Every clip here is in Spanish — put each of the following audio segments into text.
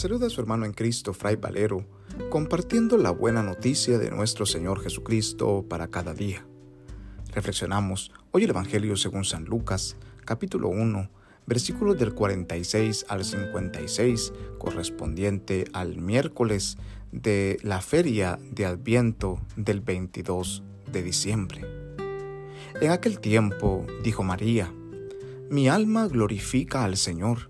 saluda a su hermano en Cristo, Fray Valero, compartiendo la buena noticia de nuestro Señor Jesucristo para cada día. Reflexionamos hoy el Evangelio según San Lucas, capítulo 1, versículos del 46 al 56, correspondiente al miércoles de la feria de Adviento del 22 de diciembre. En aquel tiempo dijo María, Mi alma glorifica al Señor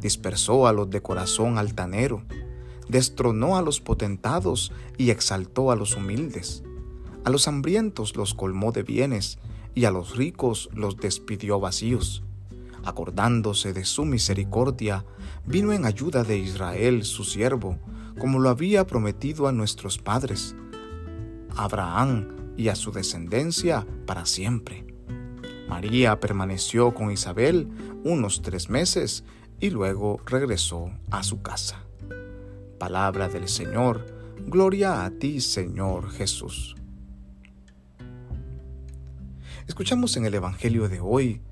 dispersó a los de corazón altanero, destronó a los potentados y exaltó a los humildes. A los hambrientos los colmó de bienes y a los ricos los despidió vacíos. Acordándose de su misericordia, vino en ayuda de Israel, su siervo, como lo había prometido a nuestros padres, Abraham y a su descendencia para siempre. María permaneció con Isabel unos tres meses y luego regresó a su casa. Palabra del Señor, gloria a ti Señor Jesús. Escuchamos en el Evangelio de hoy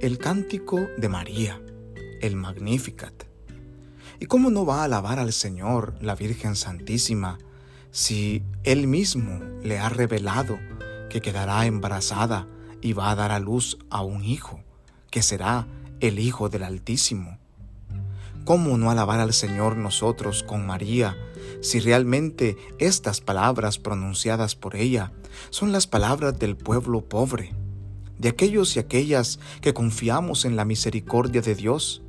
el cántico de María, el Magnificat. ¿Y cómo no va a alabar al Señor, la Virgen Santísima, si Él mismo le ha revelado que quedará embarazada y va a dar a luz a un hijo, que será el Hijo del Altísimo? ¿Cómo no alabar al Señor nosotros con María si realmente estas palabras pronunciadas por ella son las palabras del pueblo pobre, de aquellos y aquellas que confiamos en la misericordia de Dios,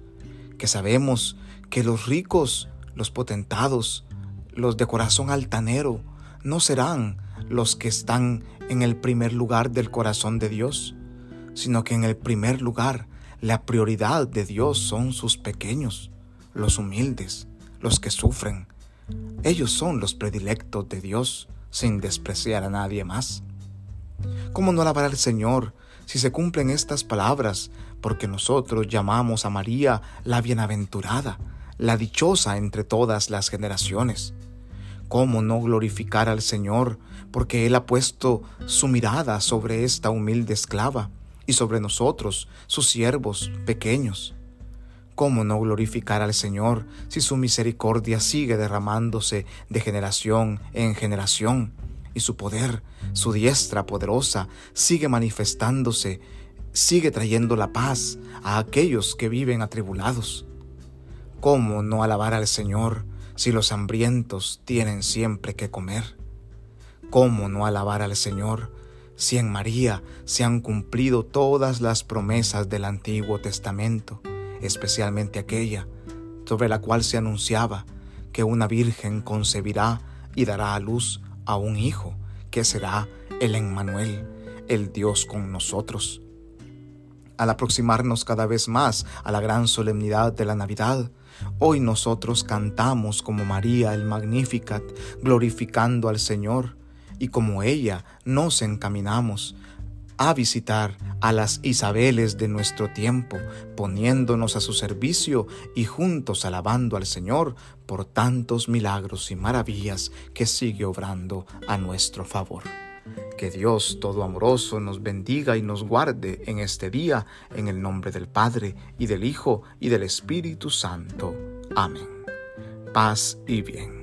que sabemos que los ricos, los potentados, los de corazón altanero, no serán los que están en el primer lugar del corazón de Dios, sino que en el primer lugar la prioridad de Dios son sus pequeños los humildes, los que sufren. Ellos son los predilectos de Dios, sin despreciar a nadie más. ¿Cómo no alabar al Señor si se cumplen estas palabras? Porque nosotros llamamos a María la bienaventurada, la dichosa entre todas las generaciones. ¿Cómo no glorificar al Señor? Porque Él ha puesto su mirada sobre esta humilde esclava y sobre nosotros, sus siervos pequeños. ¿Cómo no glorificar al Señor si su misericordia sigue derramándose de generación en generación y su poder, su diestra poderosa, sigue manifestándose, sigue trayendo la paz a aquellos que viven atribulados? ¿Cómo no alabar al Señor si los hambrientos tienen siempre que comer? ¿Cómo no alabar al Señor si en María se han cumplido todas las promesas del Antiguo Testamento? Especialmente aquella sobre la cual se anunciaba que una virgen concebirá y dará a luz a un hijo, que será el Emmanuel, el Dios con nosotros. Al aproximarnos cada vez más a la gran solemnidad de la Navidad, hoy nosotros cantamos como María el Magnificat, glorificando al Señor, y como ella nos encaminamos a visitar a las Isabeles de nuestro tiempo, poniéndonos a su servicio y juntos alabando al Señor por tantos milagros y maravillas que sigue obrando a nuestro favor. Que Dios todo amoroso nos bendiga y nos guarde en este día, en el nombre del Padre, y del Hijo, y del Espíritu Santo. Amén. Paz y bien.